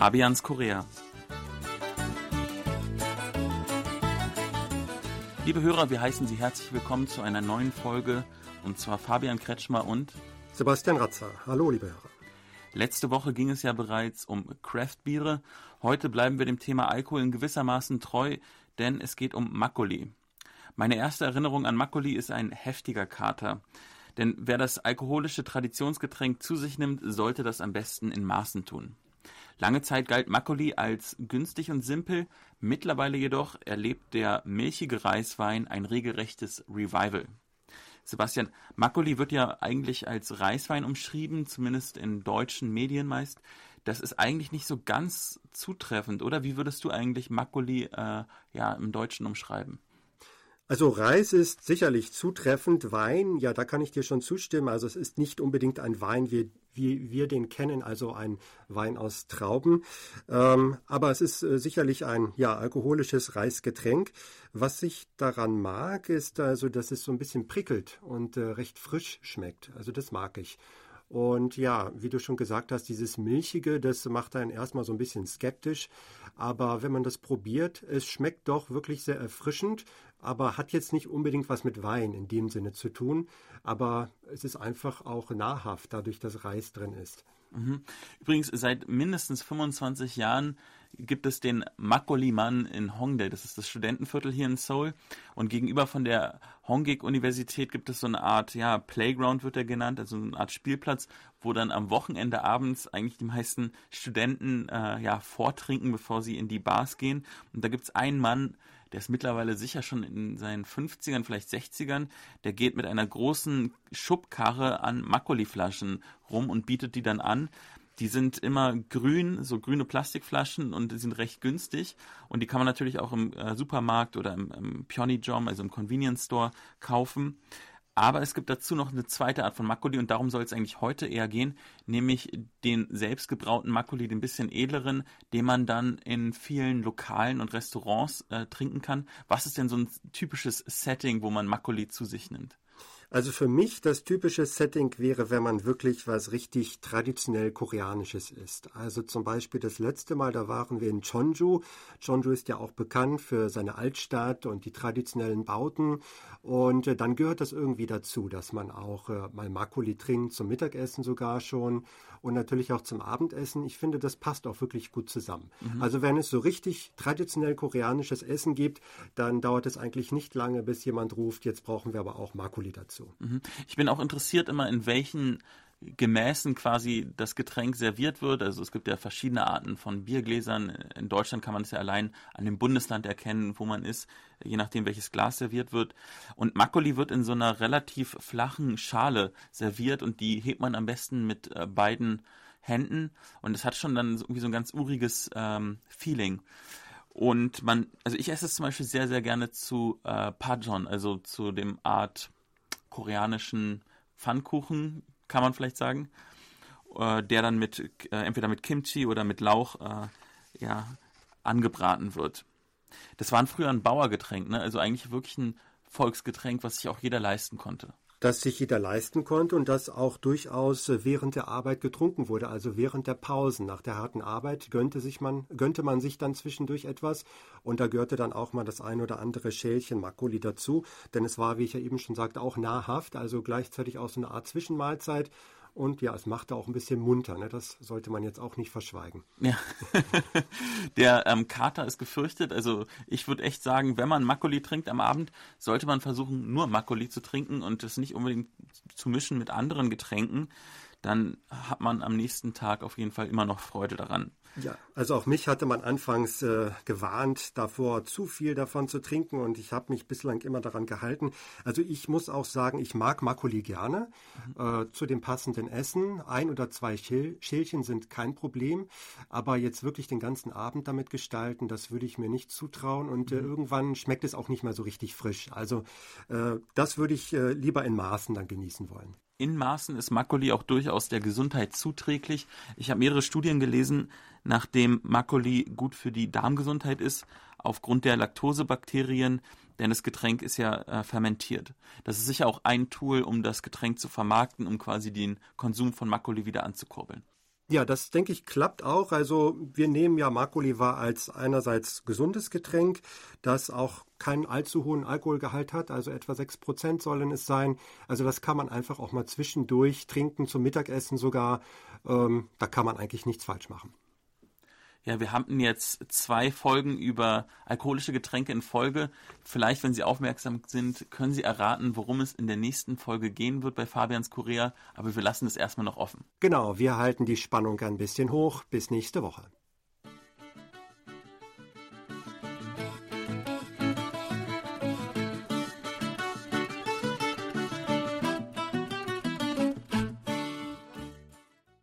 Fabians Korea. Liebe Hörer, wir heißen Sie herzlich willkommen zu einer neuen Folge und zwar Fabian Kretschmer und Sebastian Ratzer. Hallo, liebe Hörer. Letzte Woche ging es ja bereits um Craftbiere. Heute bleiben wir dem Thema Alkohol in gewissermaßen treu, denn es geht um Makoli. Meine erste Erinnerung an Makoli ist ein heftiger Kater. Denn wer das alkoholische Traditionsgetränk zu sich nimmt, sollte das am besten in Maßen tun. Lange Zeit galt Makoli als günstig und simpel, mittlerweile jedoch erlebt der milchige Reiswein ein regelrechtes Revival. Sebastian, Makoli wird ja eigentlich als Reiswein umschrieben, zumindest in deutschen Medien meist. Das ist eigentlich nicht so ganz zutreffend, oder? Wie würdest du eigentlich Makoli äh, ja, im Deutschen umschreiben? Also Reis ist sicherlich zutreffend. Wein, ja, da kann ich dir schon zustimmen. Also es ist nicht unbedingt ein Wein, wie, wie wir den kennen, also ein Wein aus Trauben. Ähm, aber es ist äh, sicherlich ein ja, alkoholisches Reisgetränk. Was ich daran mag, ist also, dass es so ein bisschen prickelt und äh, recht frisch schmeckt. Also das mag ich. Und ja, wie du schon gesagt hast, dieses Milchige, das macht einen erstmal so ein bisschen skeptisch. Aber wenn man das probiert, es schmeckt doch wirklich sehr erfrischend, aber hat jetzt nicht unbedingt was mit Wein in dem Sinne zu tun. Aber es ist einfach auch nahrhaft, dadurch, dass Reis drin ist. Mhm. Übrigens, seit mindestens 25 Jahren gibt es den Makoliman in Hongdae. Das ist das Studentenviertel hier in Seoul. Und gegenüber von der Hongik-Universität gibt es so eine Art, ja, Playground wird er genannt, also eine Art Spielplatz, wo dann am Wochenende abends eigentlich die meisten Studenten äh, ja, vortrinken, bevor sie in die Bars gehen. Und da gibt es einen Mann, der ist mittlerweile sicher schon in seinen 50ern, vielleicht 60ern, der geht mit einer großen Schubkarre an Makoli-Flaschen rum und bietet die dann an. Die sind immer grün, so grüne Plastikflaschen und die sind recht günstig. Und die kann man natürlich auch im äh, Supermarkt oder im, im Pionijom, also im Convenience Store, kaufen. Aber es gibt dazu noch eine zweite Art von Makuli und darum soll es eigentlich heute eher gehen, nämlich den selbstgebrauten Makuli, den bisschen edleren, den man dann in vielen Lokalen und Restaurants äh, trinken kann. Was ist denn so ein typisches Setting, wo man Makuli zu sich nimmt? Also für mich das typische Setting wäre, wenn man wirklich was richtig traditionell koreanisches isst. Also zum Beispiel das letzte Mal, da waren wir in Cheonju. Cheonju ist ja auch bekannt für seine Altstadt und die traditionellen Bauten. Und äh, dann gehört das irgendwie dazu, dass man auch äh, mal Makuli trinkt, zum Mittagessen sogar schon und natürlich auch zum Abendessen. Ich finde, das passt auch wirklich gut zusammen. Mhm. Also wenn es so richtig traditionell koreanisches Essen gibt, dann dauert es eigentlich nicht lange, bis jemand ruft, jetzt brauchen wir aber auch Makuli dazu dazu. Mhm. Ich bin auch interessiert immer, in welchen Gemäßen quasi das Getränk serviert wird. Also es gibt ja verschiedene Arten von Biergläsern. In Deutschland kann man es ja allein an dem Bundesland erkennen, wo man ist, je nachdem welches Glas serviert wird. Und Makoli wird in so einer relativ flachen Schale serviert und die hebt man am besten mit äh, beiden Händen und es hat schon dann irgendwie so ein ganz uriges ähm, Feeling. Und man, also ich esse es zum Beispiel sehr, sehr gerne zu äh, Pajon, also zu dem Art koreanischen Pfannkuchen, kann man vielleicht sagen, äh, der dann mit äh, entweder mit Kimchi oder mit Lauch äh, ja, angebraten wird. Das war früher ein Bauergetränk, ne? also eigentlich wirklich ein Volksgetränk, was sich auch jeder leisten konnte das sich jeder leisten konnte und das auch durchaus während der Arbeit getrunken wurde, also während der Pausen. Nach der harten Arbeit gönnte, sich man, gönnte man sich dann zwischendurch etwas. Und da gehörte dann auch mal das ein oder andere Schälchen Makoli dazu, denn es war, wie ich ja eben schon sagte, auch nahrhaft, also gleichzeitig auch so eine Art Zwischenmahlzeit und ja, es machte auch ein bisschen munter. Ne? Das sollte man jetzt auch nicht verschweigen. Ja. Der ähm, Kater ist gefürchtet. Also ich würde echt sagen, wenn man Makoli trinkt am Abend, sollte man versuchen, nur Makoli zu trinken und es nicht unbedingt zu mischen mit anderen Getränken. Dann hat man am nächsten Tag auf jeden Fall immer noch Freude daran. Ja, also auch mich hatte man anfangs äh, gewarnt davor, zu viel davon zu trinken und ich habe mich bislang immer daran gehalten. Also ich muss auch sagen, ich mag Makuli gerne mhm. äh, zu dem passenden Essen. Ein oder zwei Schäl Schälchen sind kein Problem, aber jetzt wirklich den ganzen Abend damit gestalten, das würde ich mir nicht zutrauen und äh, mhm. irgendwann schmeckt es auch nicht mehr so richtig frisch. Also äh, das würde ich äh, lieber in Maßen dann genießen wollen in Maßen ist Makoli auch durchaus der Gesundheit zuträglich. Ich habe mehrere Studien gelesen, nachdem Makoli gut für die Darmgesundheit ist, aufgrund der Laktosebakterien, denn das Getränk ist ja äh, fermentiert. Das ist sicher auch ein Tool, um das Getränk zu vermarkten, um quasi den Konsum von Makoli wieder anzukurbeln. Ja, das denke ich klappt auch. Also wir nehmen ja Makoliva als einerseits gesundes Getränk, das auch keinen allzu hohen Alkoholgehalt hat, also etwa 6% sollen es sein. Also das kann man einfach auch mal zwischendurch trinken, zum Mittagessen sogar. Ähm, da kann man eigentlich nichts falsch machen. Ja, wir hatten jetzt zwei Folgen über alkoholische Getränke in Folge. Vielleicht, wenn Sie aufmerksam sind, können Sie erraten, worum es in der nächsten Folge gehen wird bei Fabians Korea. Aber wir lassen es erstmal noch offen. Genau, wir halten die Spannung ein bisschen hoch. Bis nächste Woche.